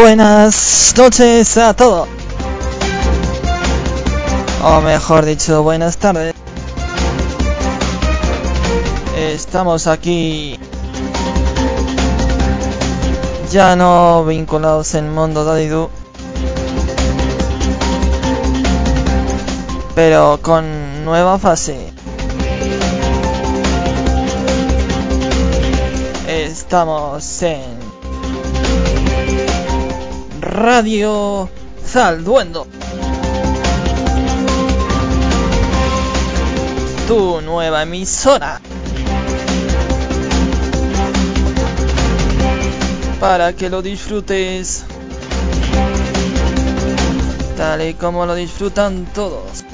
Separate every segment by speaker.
Speaker 1: Buenas noches a todos. O mejor dicho, buenas tardes. Estamos aquí ya no vinculados en Mundo Dadidu, pero con nueva fase. Estamos en Radio Zalduendo. Tu nueva emisora. Para que lo disfrutes. Tal y como lo disfrutan todos.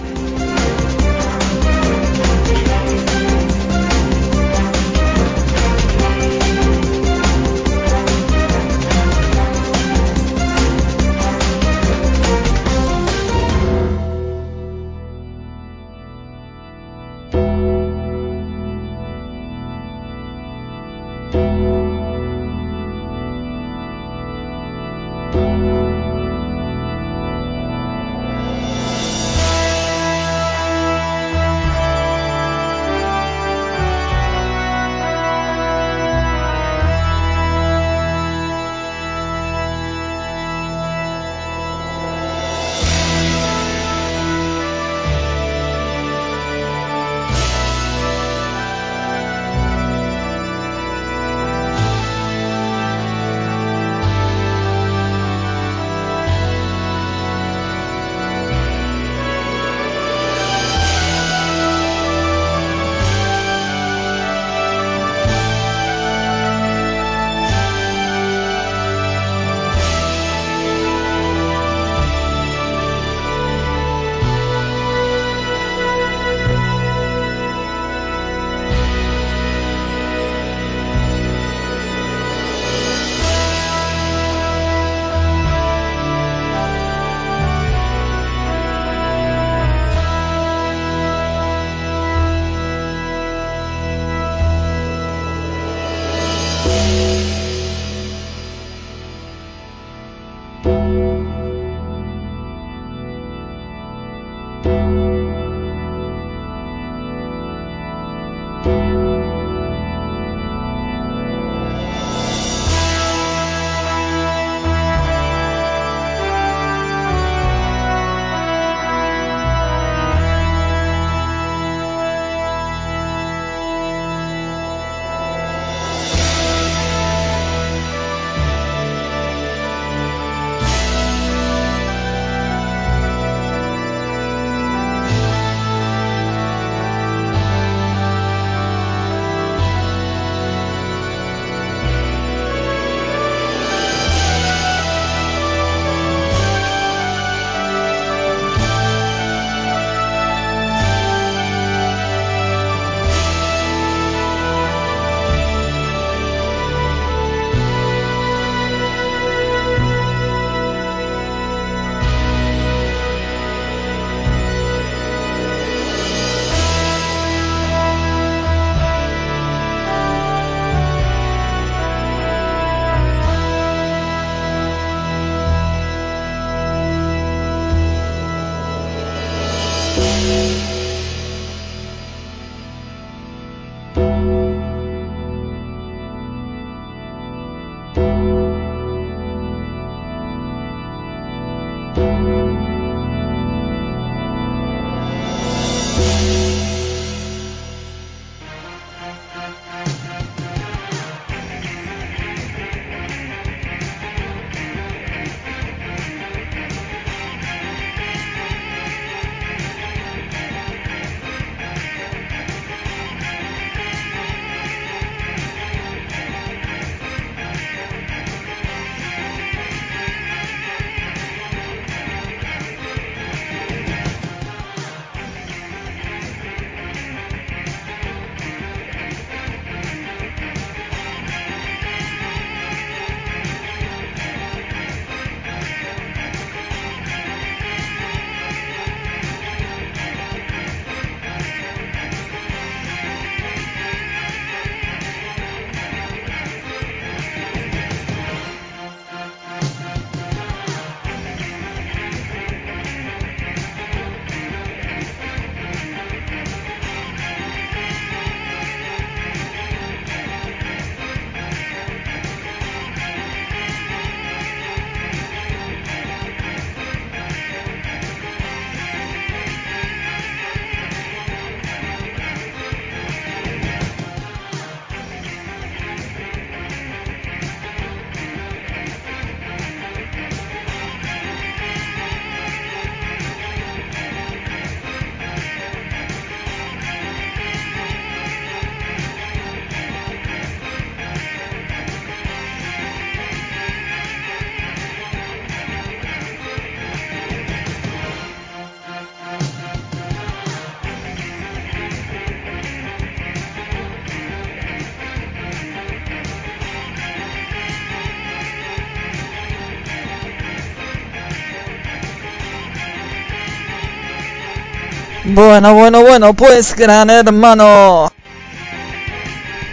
Speaker 1: Bueno, bueno, bueno, pues gran hermano.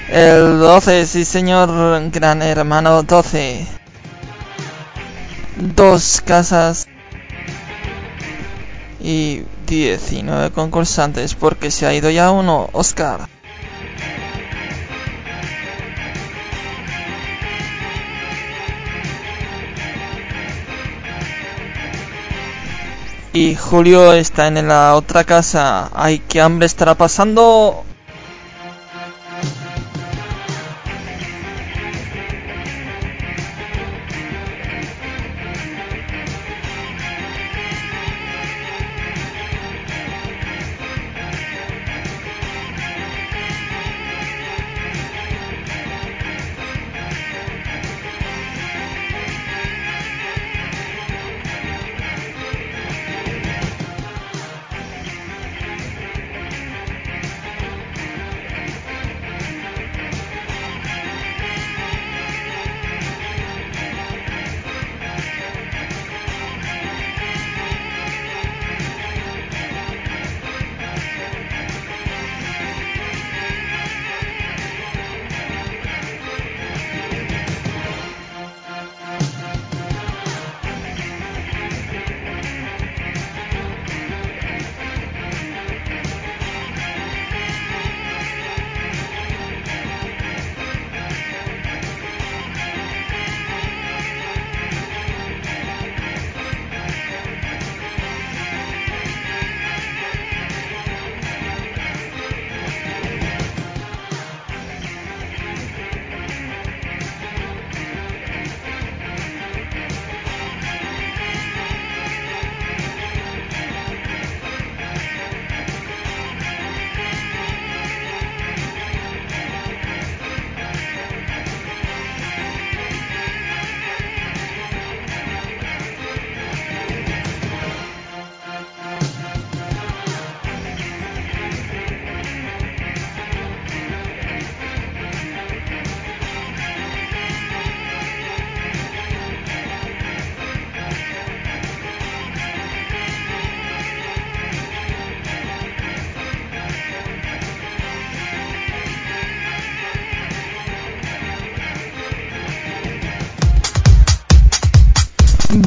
Speaker 1: El 12, sí señor, gran hermano 12. Dos casas y 19 concursantes porque se ha ido ya uno, Oscar. Y Julio está en la otra casa. Ay, qué hambre estará pasando.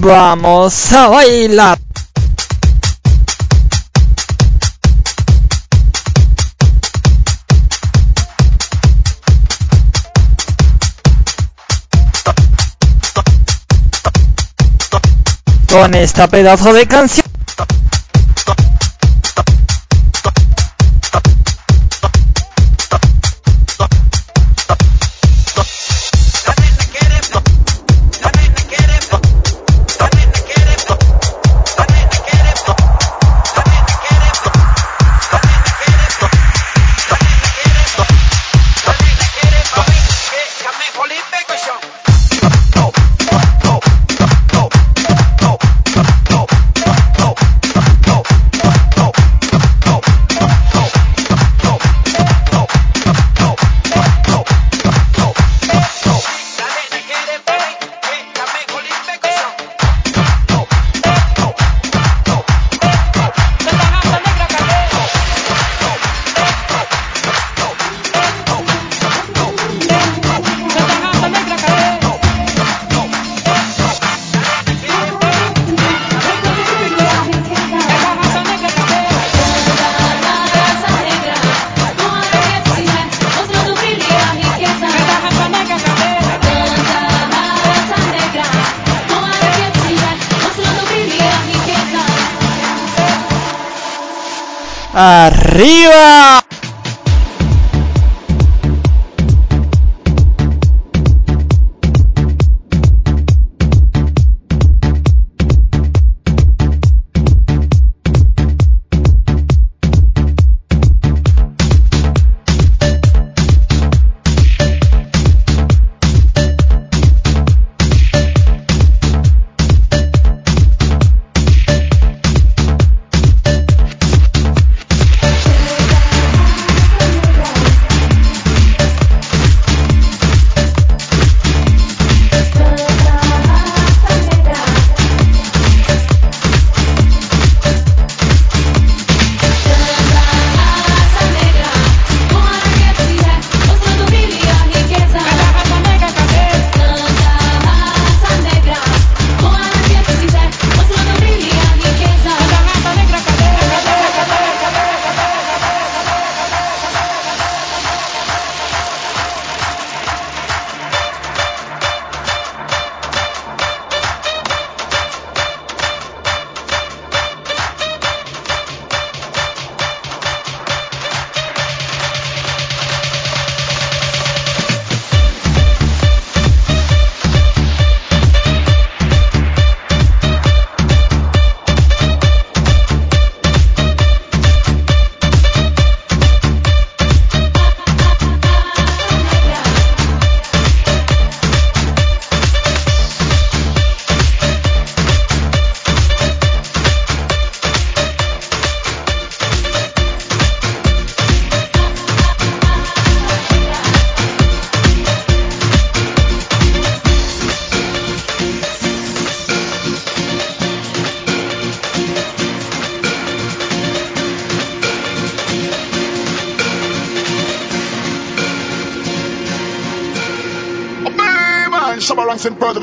Speaker 1: Vamos a bailar. Con esta pedazo de canción. Arriba.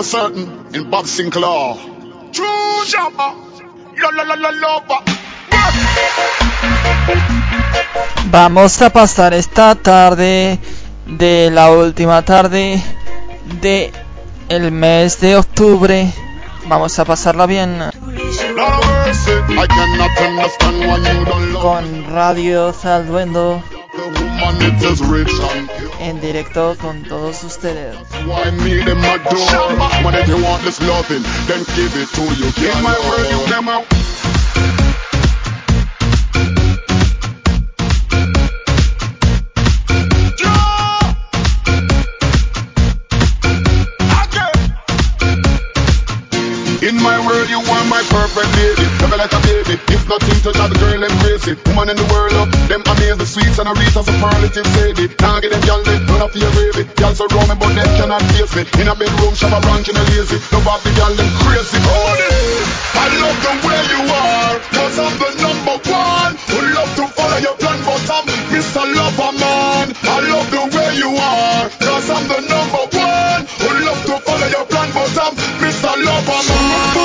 Speaker 2: Ranks in birth of a certain in Bob Sinclair. True Shabba, la la la la lover.
Speaker 1: Vamos a pasar esta tarde de la última tarde de el mes de octubre. Vamos a pasarla bien con Radio Salduendo en directo con todos ustedes.
Speaker 2: In my world, you are my perfect lady. You like a baby. If nothing to the girl them crazy. Woman in the world, up, them amaze the sweets and the reach and superlative shady. Now get them gyal they run off your baby. Gyal so me, but them cannot face me. In a bedroom, shove a branch in a lazy. Love off the them crazy. Oh, it. I love the way you are, cause I'm the number one. Who love to follow your plan, but I'm Mr. Lover Man. I love the way you are, Mr.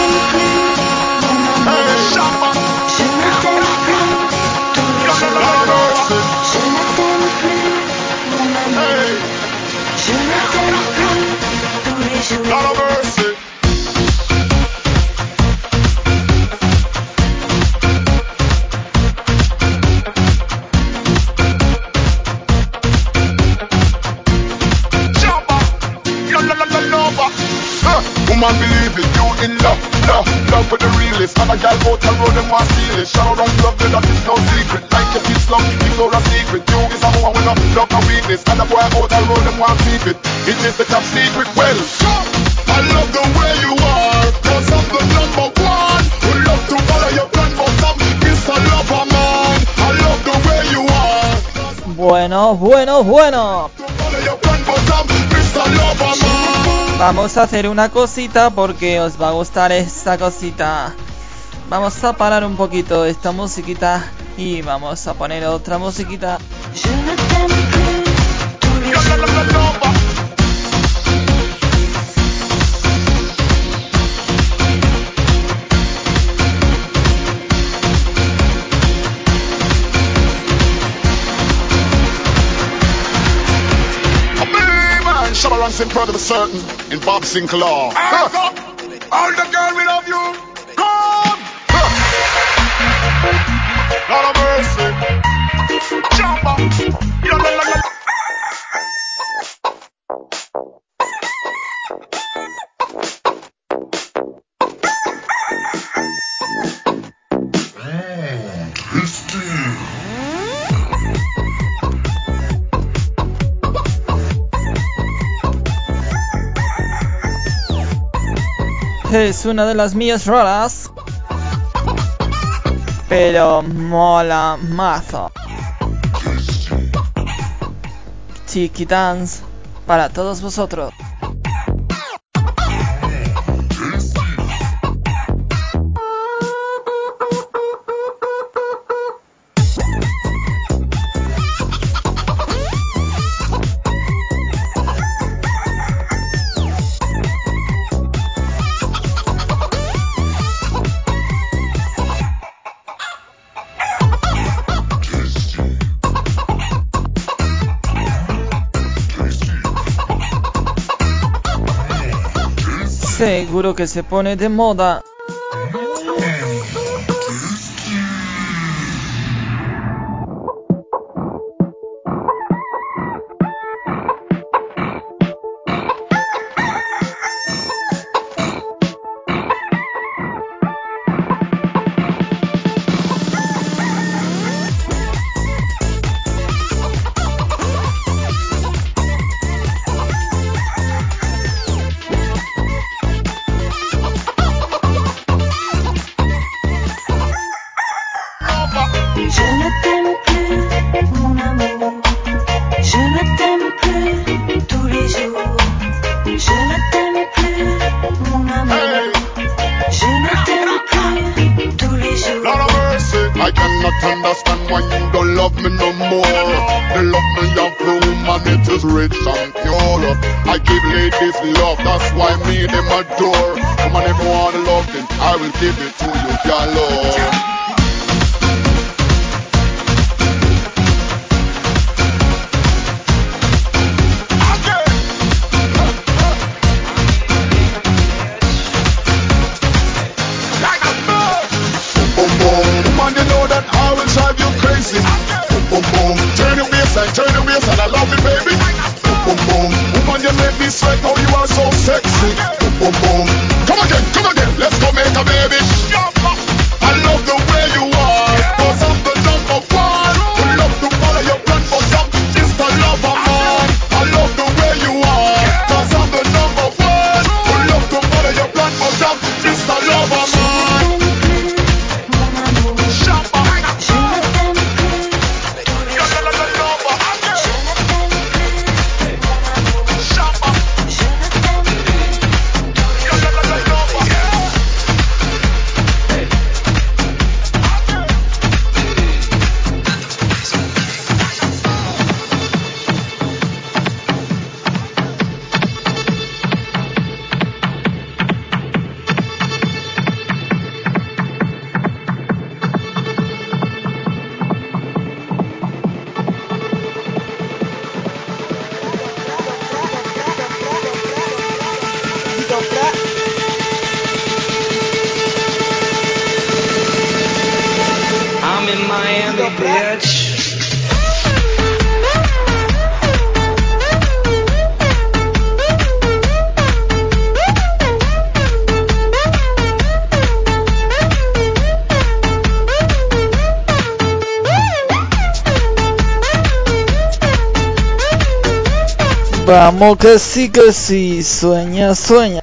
Speaker 2: Lover Man.
Speaker 1: Vamos a hacer una cosita porque os va a gustar esta cosita. Vamos a parar un poquito esta musiquita y vamos a poner otra musiquita.
Speaker 2: Ranks in front of a certain in Bob Sinclair. All the girl
Speaker 1: Es una de las mías raras. Pero mola mazo. Dance para todos vosotros. Seguro que se pone de moda.
Speaker 3: Vamos que sí, que sí, sueña, sueña.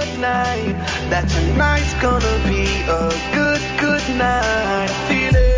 Speaker 4: tonight. That tonight's gonna be a good, good night.
Speaker 3: Feeling.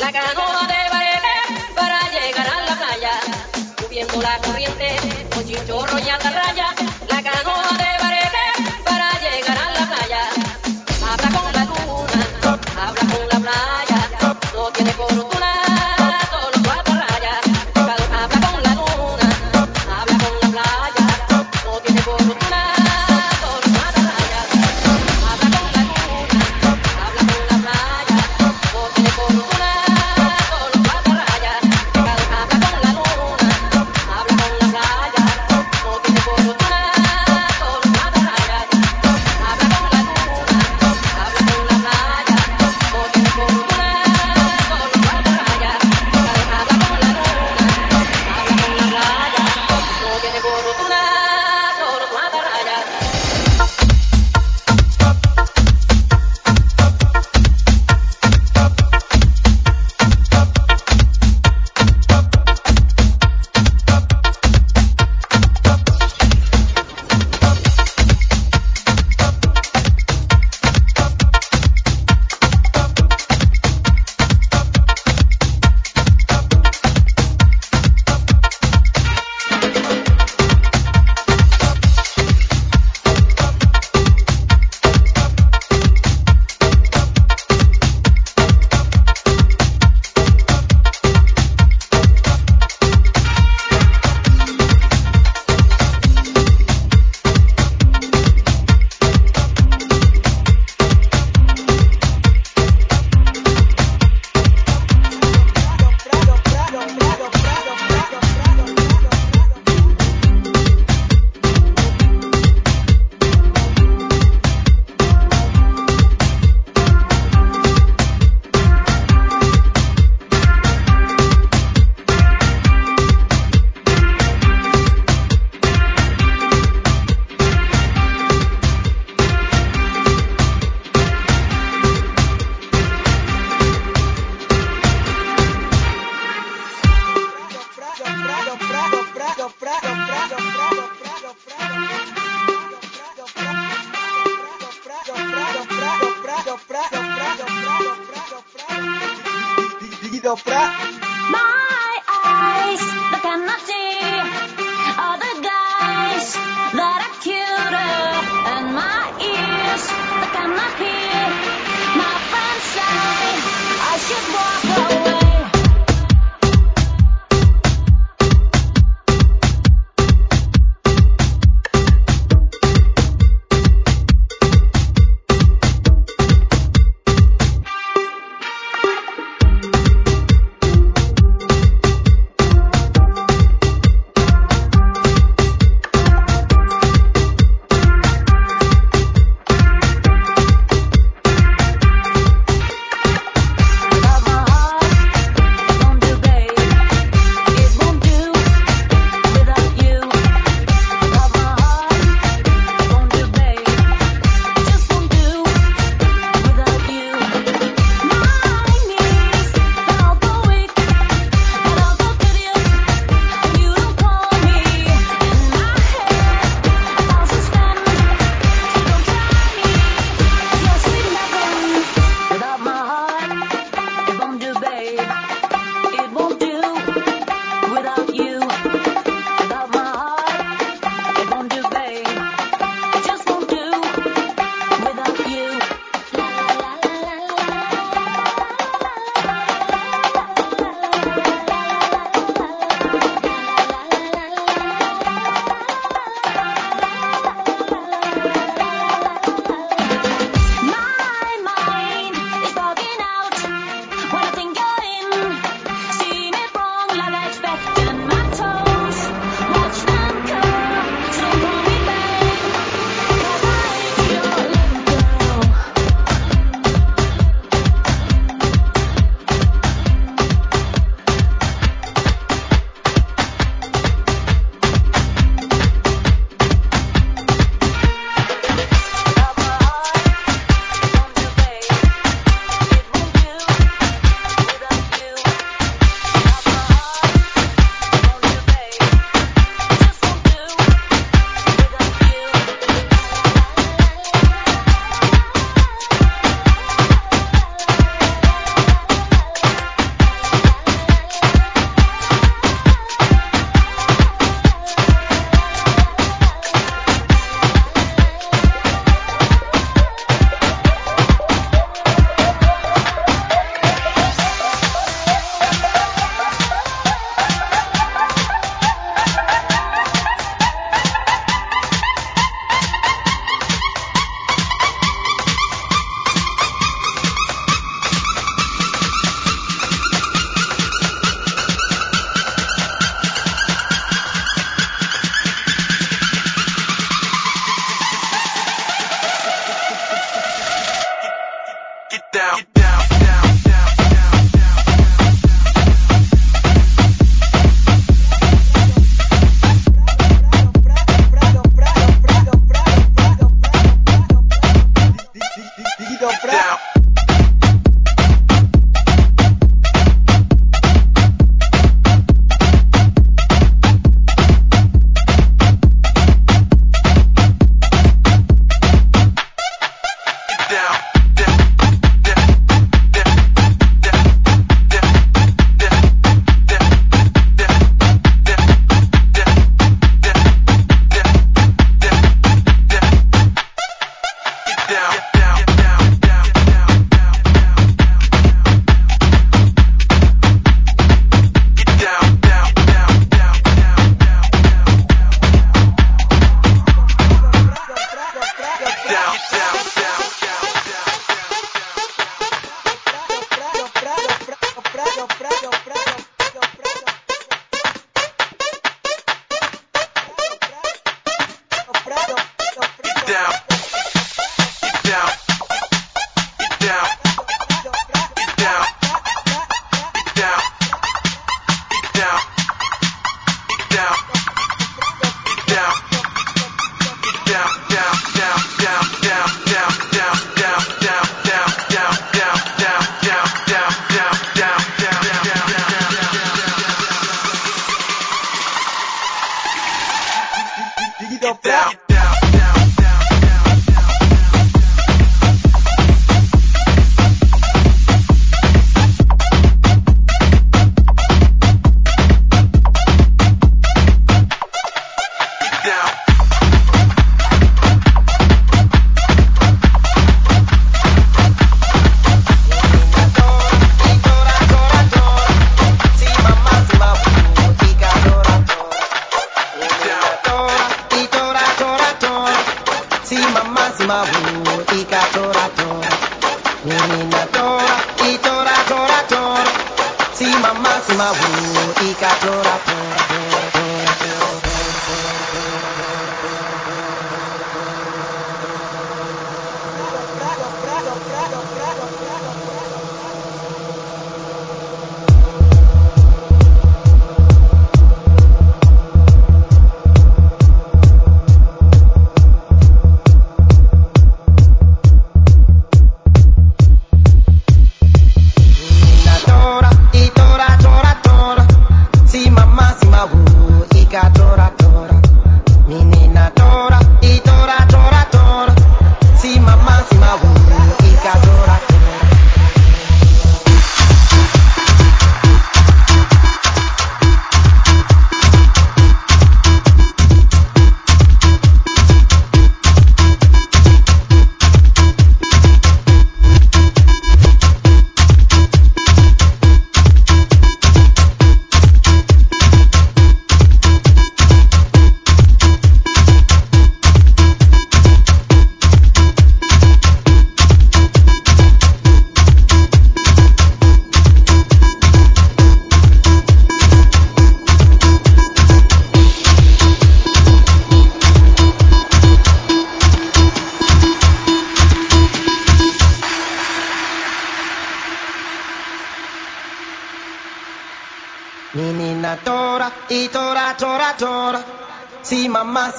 Speaker 3: la canoa de barete para llegar a la playa, subiendo la corriente, con chinchorro y atarraya.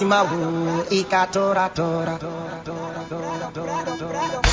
Speaker 5: máxima, e catora, tora, tora, tora, tora, tora, tora, tora.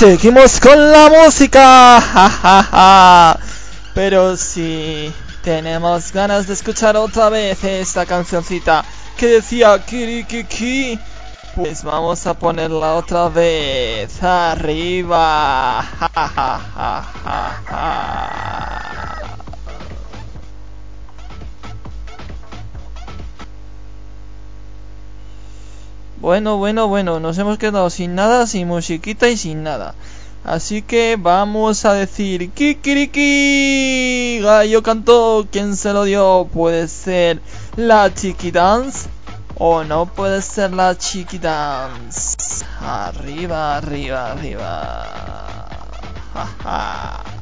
Speaker 1: Seguimos con la música. ja, ja, ja. Pero si tenemos ganas de escuchar otra vez esta cancioncita que decía Kirikiki, pues vamos a ponerla otra vez arriba. Bueno, bueno, bueno, nos hemos quedado sin nada, sin musiquita y sin nada. Así que vamos a decir Kikiriki. Gallo cantó, ¿quién se lo dio? Puede ser la Chiqui Dance o no puede ser la Chiqui Dance. Arriba, arriba, arriba. Ja.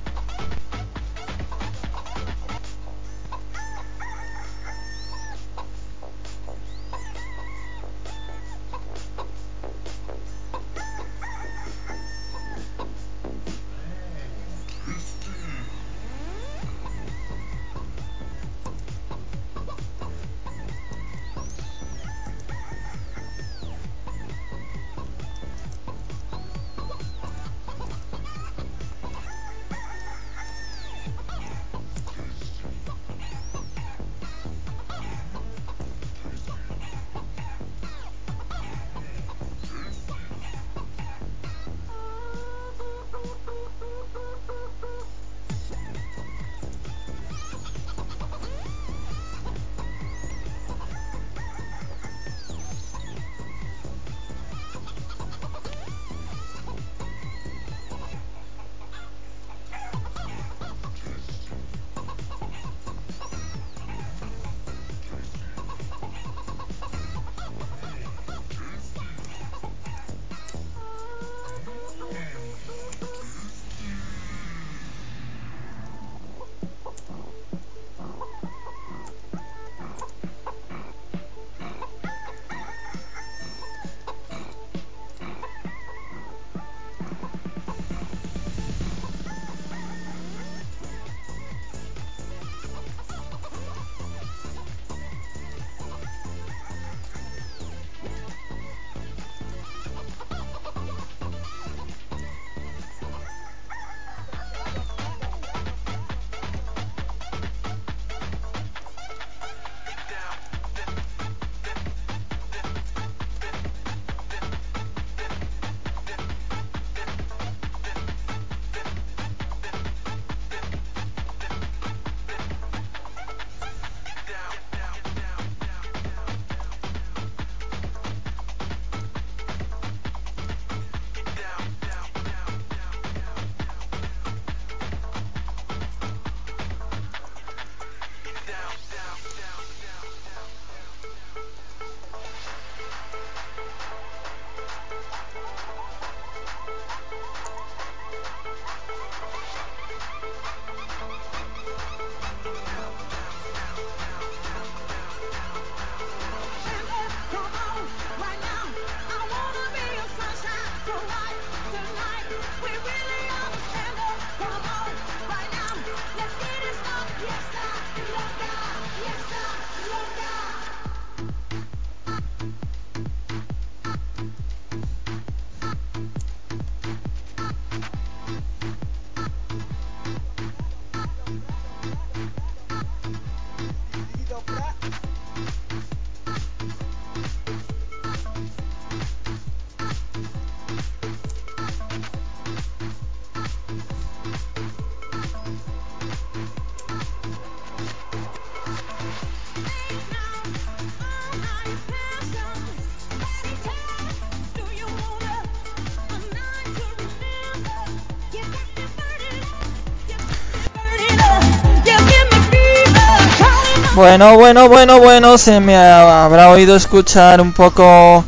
Speaker 1: Bueno, bueno, bueno, bueno, se me habrá oído escuchar un poco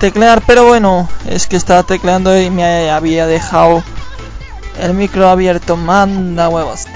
Speaker 1: teclear, pero bueno, es que estaba tecleando y me había dejado el micro abierto, manda huevos.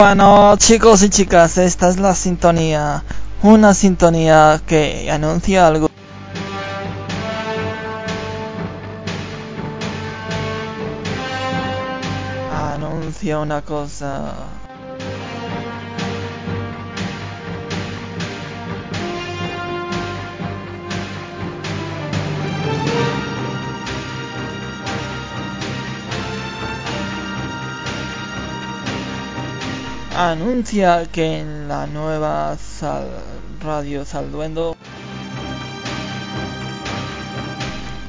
Speaker 1: Bueno, chicos y chicas, esta es la sintonía. Una sintonía que anuncia algo. Anuncia una cosa. Anuncia que en la nueva radio Salduendo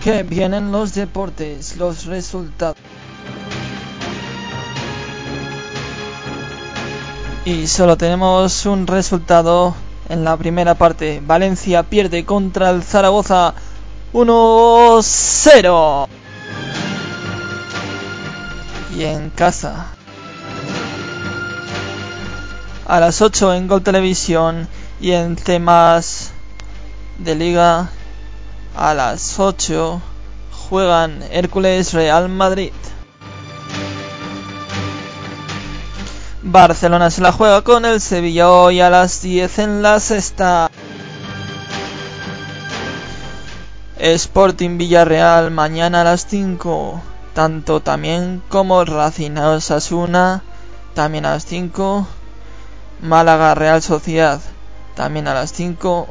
Speaker 1: que vienen los deportes, los resultados. Y solo tenemos un resultado en la primera parte. Valencia pierde contra el Zaragoza 1-0. Y en casa a las 8 en Gol Televisión y en temas de liga a las 8 juegan Hércules Real Madrid. Barcelona se la juega con el Sevilla hoy a las 10 en la sexta. Sporting Villarreal mañana a las 5. Tanto también como Racing Osasuna también a las 5. Málaga Real Sociedad también a las 5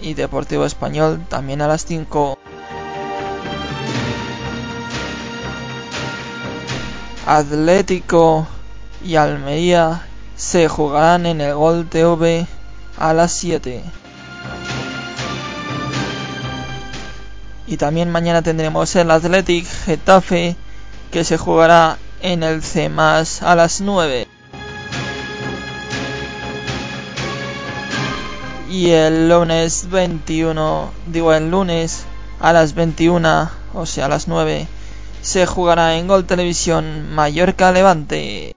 Speaker 1: y Deportivo Español también a las 5. Atlético y Almería se jugarán en el Gol TV a las 7. Y también mañana tendremos el Athletic Getafe que se jugará en el C a las 9. Y el lunes 21, digo el lunes a las 21, o sea a las 9, se jugará en Gol Televisión Mallorca Levante.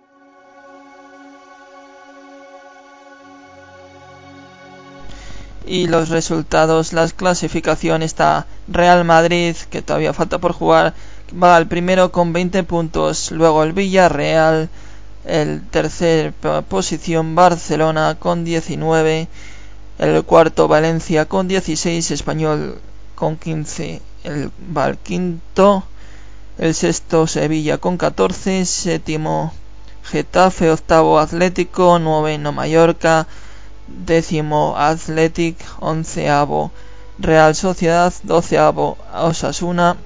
Speaker 1: Y los resultados, las clasificación está Real Madrid, que todavía falta por jugar, va al primero con 20 puntos, luego el Villarreal, el tercer posición Barcelona con 19, el cuarto Valencia con 16, Español con 15, el va al quinto, el sexto Sevilla con 14, séptimo Getafe, octavo Atlético, noveno Mallorca, décimo Athletic, onceavo Real Sociedad, doceavo Osasuna,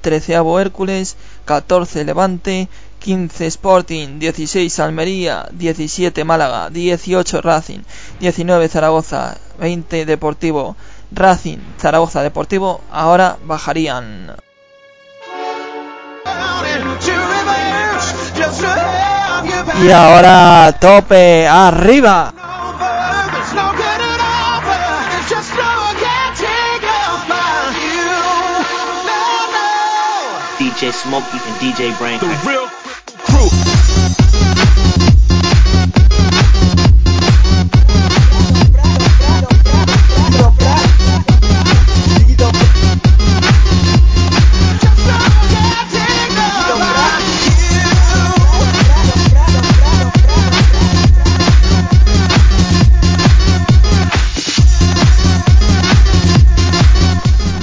Speaker 1: treceavo Hércules, 14 Levante, 15 Sporting, 16 Almería, 17 Málaga, 18 Racing, 19 Zaragoza, 20 Deportivo, Racing, Zaragoza Deportivo, ahora bajarían. Y ahora tope arriba.
Speaker 6: DJ Smokey and DJ Brain.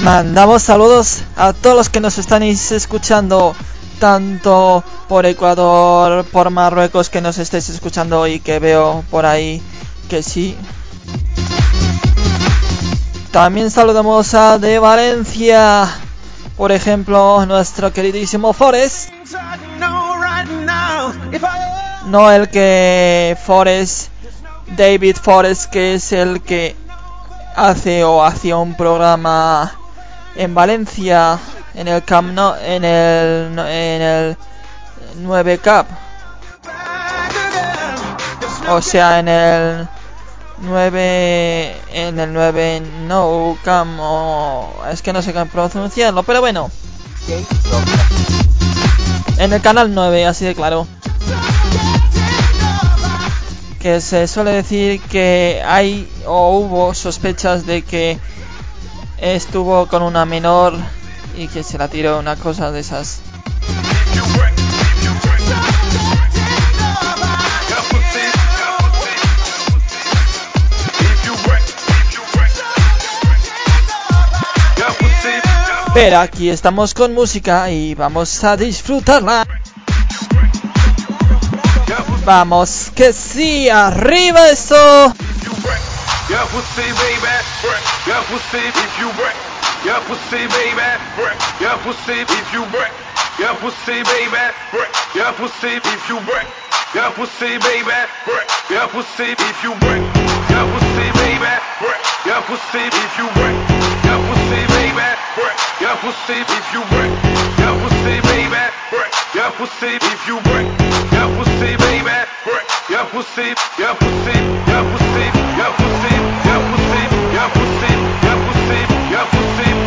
Speaker 1: Mandamos saludos a todos los que nos estáis escuchando, tanto por Ecuador, por Marruecos, que nos estéis escuchando y que veo por ahí que sí. También saludamos a de Valencia, por ejemplo, nuestro queridísimo Forest. No el que Forest, David Forest, que es el que hace o hacía un programa en Valencia en el Camp no, en el en el 9 Cup. O sea en el 9 en el 9 No Camp o es que no sé cómo pronunciarlo pero bueno. En el canal 9 así de claro. Que se suele decir que hay o hubo sospechas de que estuvo con una menor y que se la tiró una cosa de esas. Pero aquí estamos con música y vamos a disfrutarla. Vamos, que sí, arriba eso.
Speaker 4: Yeah, pussy baby, if you pussy baby, yeah, pussy if you break, yeah, pussy baby, if you baby, if you baby, work your pussy você you work your pussy, baby. Work your pussy if you work your pussy, baby. Work your pussy, your pussy, your pussy, your pussy, your pussy, your pussy, your pussy, your pussy.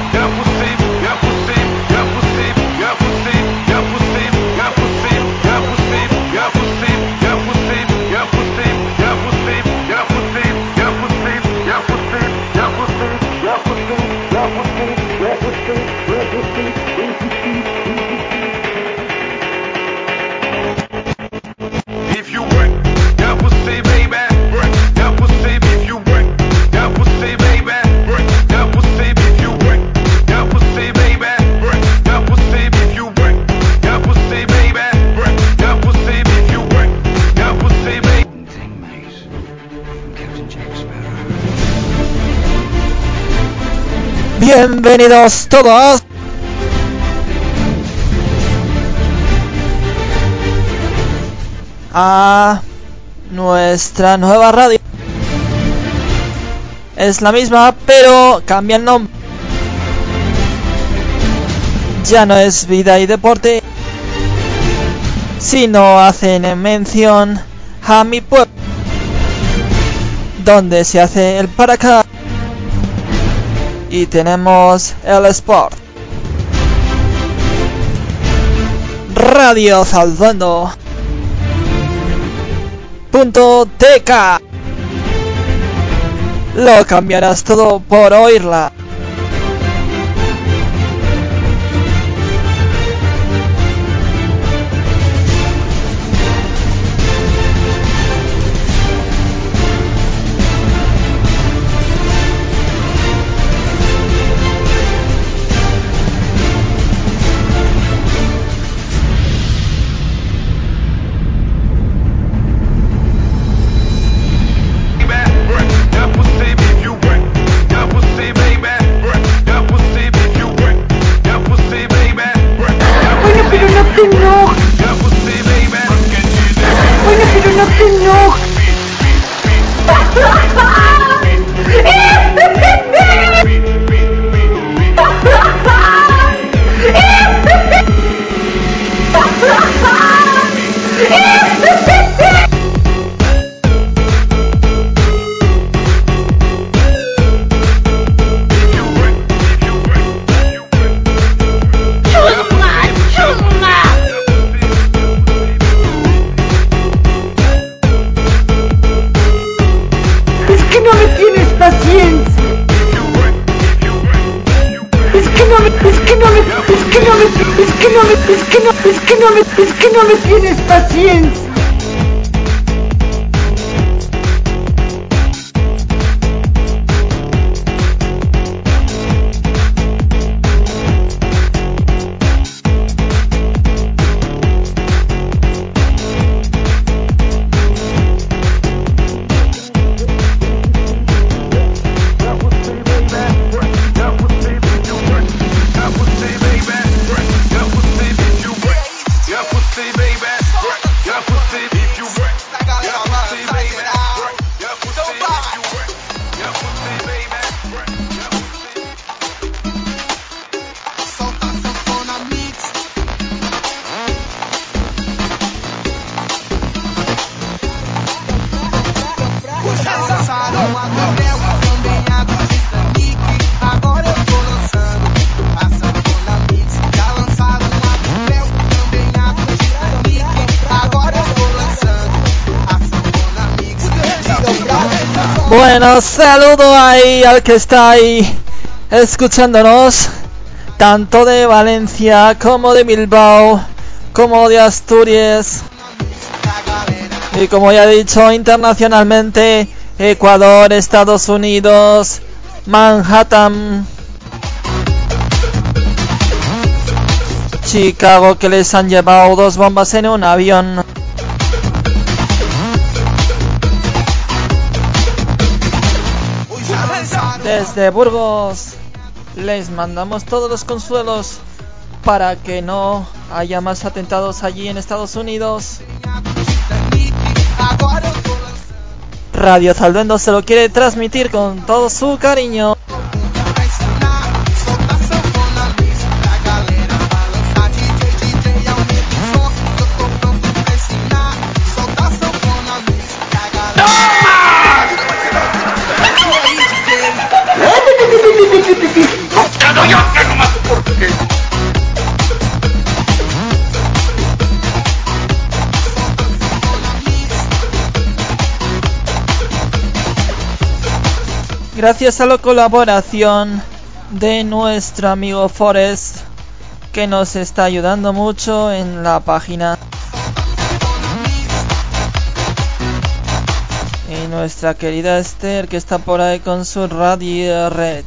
Speaker 1: Bienvenidos todos. A nuestra nueva radio. Es la misma, pero cambia el nombre. Ya no es vida y deporte, sino hacen mención a mi pueblo, donde se hace el para acá y tenemos el Sport. Radio Salvando. Punto TK. Lo cambiarás todo por oírla.
Speaker 5: Me tienes paciencia.
Speaker 1: Saludo ahí al que está ahí escuchándonos, tanto de Valencia como de Bilbao, como de Asturias. Y como ya he dicho, internacionalmente, Ecuador, Estados Unidos, Manhattan. Chicago que les han llevado dos bombas en un avión. Desde Burgos les mandamos todos los consuelos para que no haya más atentados allí en Estados Unidos. Radio Salvendo se lo quiere transmitir con todo su cariño. Gracias a la colaboración de nuestro amigo Forrest, que nos está ayudando mucho en la página. Y nuestra querida Esther, que está por ahí con su radio red.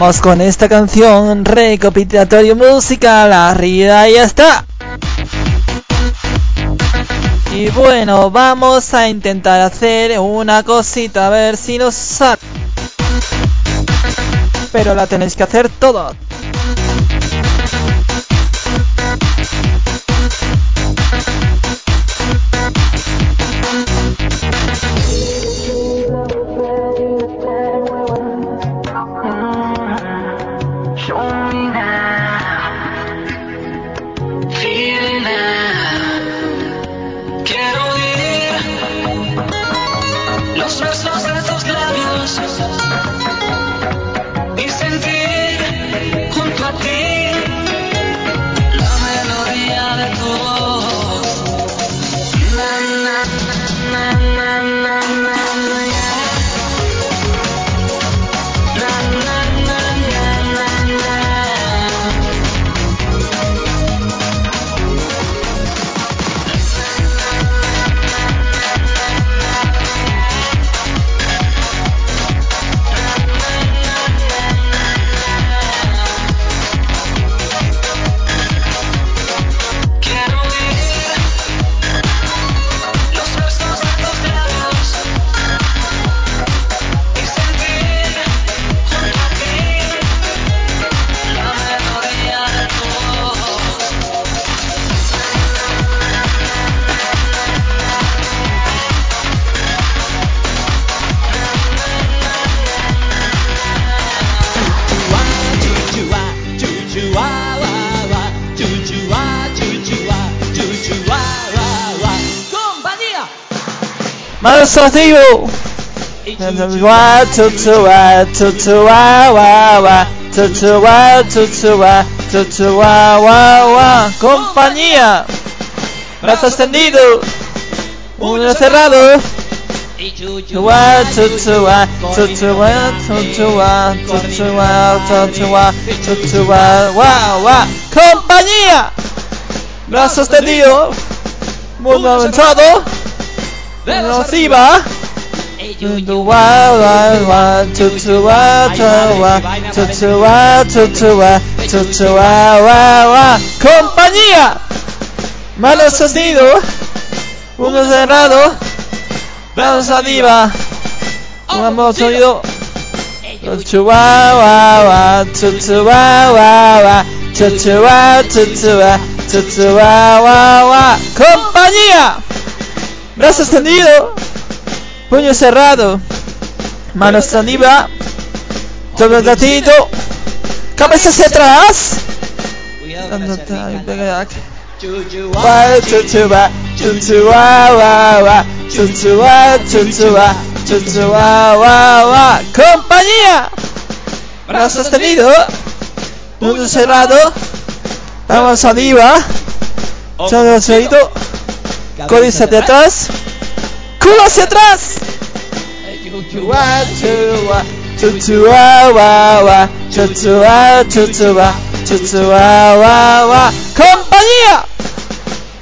Speaker 1: Vamos con esta canción recopilatorio musical arriba y ya está. Y bueno, vamos a intentar hacer una cosita a ver si nos sale. Pero la tenéis que hacer todo.
Speaker 7: Tu, tu,
Speaker 1: wa, tu, tu, wa, wa, wa. Compañía. Brazo extendido. Mundo avanzado de los IVA. Compañía, mano sostenido, uno cerrado, manos arriba, vamos sonido. Chihuahua, Chihuahua, Chihuahua, Chihuahua, Chihuahua, compañía. Brazo extendido. Puño cerrado. Manos arriba. Doble latido. Cabeza hacia atrás. Compañía. Brazo extendido. Puño cerrado. Vamos arriba. Solo seguido. Codice hacia atrás. Culo hacia atrás. Compañía.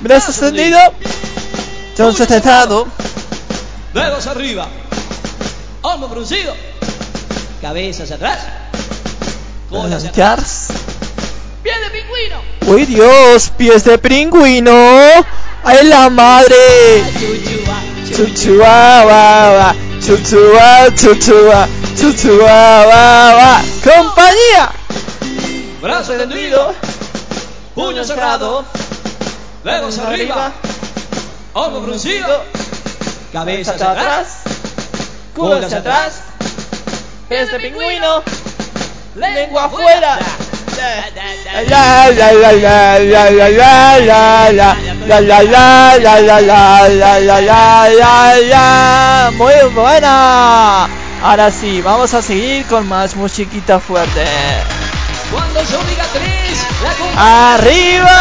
Speaker 1: Brazo extendido. Todo cerrado.
Speaker 8: Dedos arriba. Hombro fruncido. Cabeza hacia atrás. Cola hacia atrás. Pie de pingüino.
Speaker 1: ¡Uy Dios! ¡Pies de pingüino! ¡Ay la madre! Chuchua, wa, wa, chuchua, chuchua, chuchua, wa. ¡Compañía!
Speaker 8: Brazo extendido. Puño cerrado. Dedos arriba. Hombro fruncido. Cabeza hacia atrás. Cola hacia atrás.
Speaker 1: ¡Pies de pingüino! ¡Lengua afuera! La
Speaker 8: La,
Speaker 1: la la la la la la la la la la la la la muy buena. Ahora sí vamos a seguir con más musiquita fuerte.
Speaker 8: Cuando yo diga tres,
Speaker 1: arriba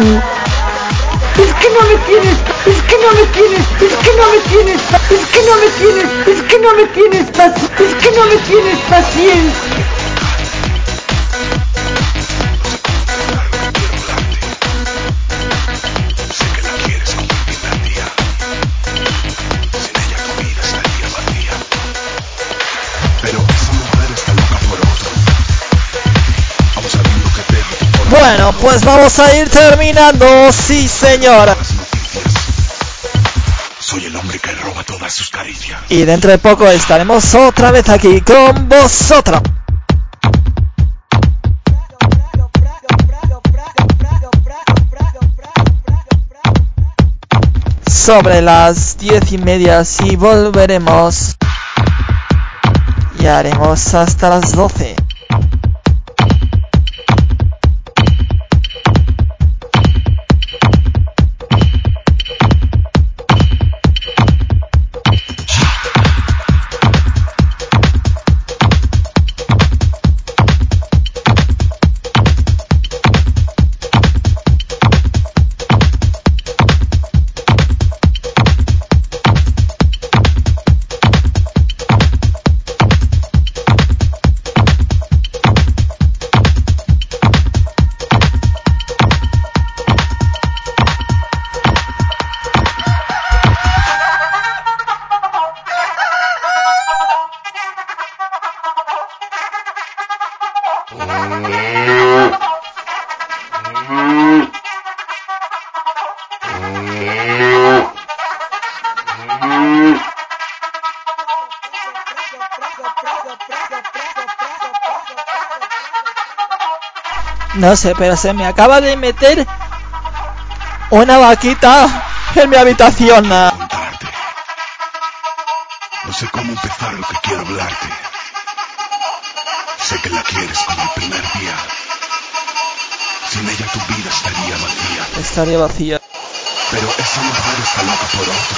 Speaker 9: Es que no me tienes, es que no me tienes, es que no me tienes, es que no me tienes, es que no me tienes es que no me tienes paciencia.
Speaker 1: Bueno pues vamos a ir terminando sí señor
Speaker 2: las noticias. Soy el hombre que roba todas sus caricias.
Speaker 1: y dentro de poco estaremos otra vez aquí con vosotros sobre las diez y media si volveremos y haremos hasta las doce No sé, pero se me acaba de meter una vaquita en mi habitación.
Speaker 2: No sé cómo empezar lo que quiero hablarte. Sé que la quieres como el primer día. Sin ella tu vida estaría vacía.
Speaker 1: Estaría vacía.
Speaker 2: Pero esa mujer está loca por otro.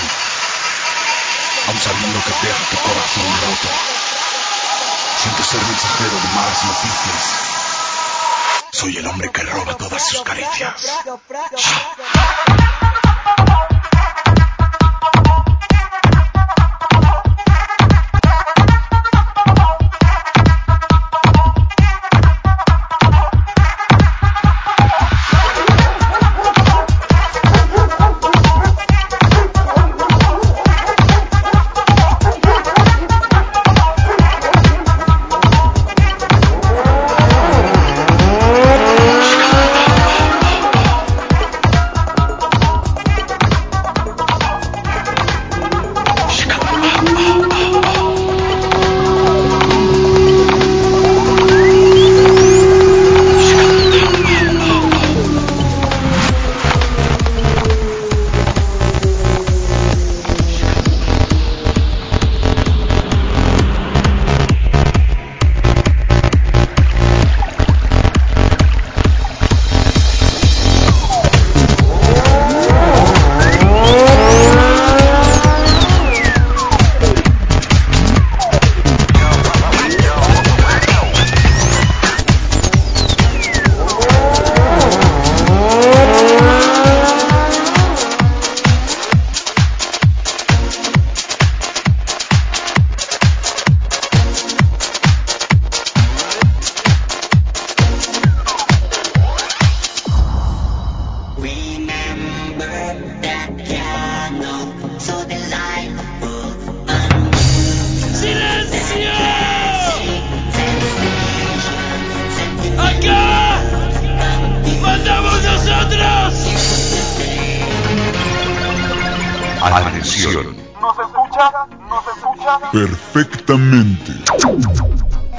Speaker 2: Aún sabiendo que deja tu corazón roto. Siento ser mensajero de malas noticias. Soy el hombre que roba todas sus caricias.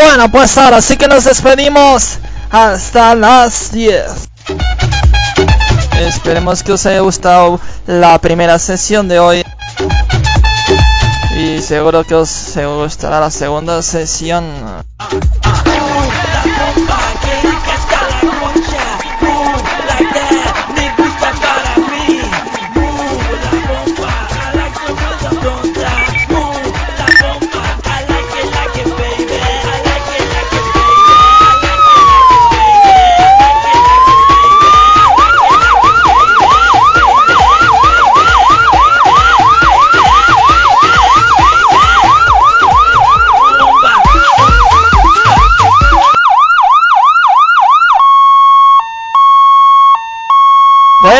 Speaker 1: Bueno, pues ahora sí que nos despedimos hasta las 10. Esperemos que os haya gustado la primera sesión de hoy. Y seguro que os gustará la segunda sesión.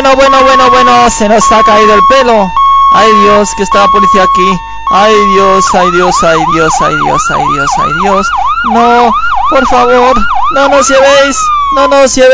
Speaker 1: Bueno, bueno, bueno, bueno, se nos ha caído el pelo. Ay Dios, que está la policía aquí. Ay Dios, ay Dios, ay Dios, ay Dios, ay Dios, ay Dios. No, por favor, no nos llevéis, no nos llevéis.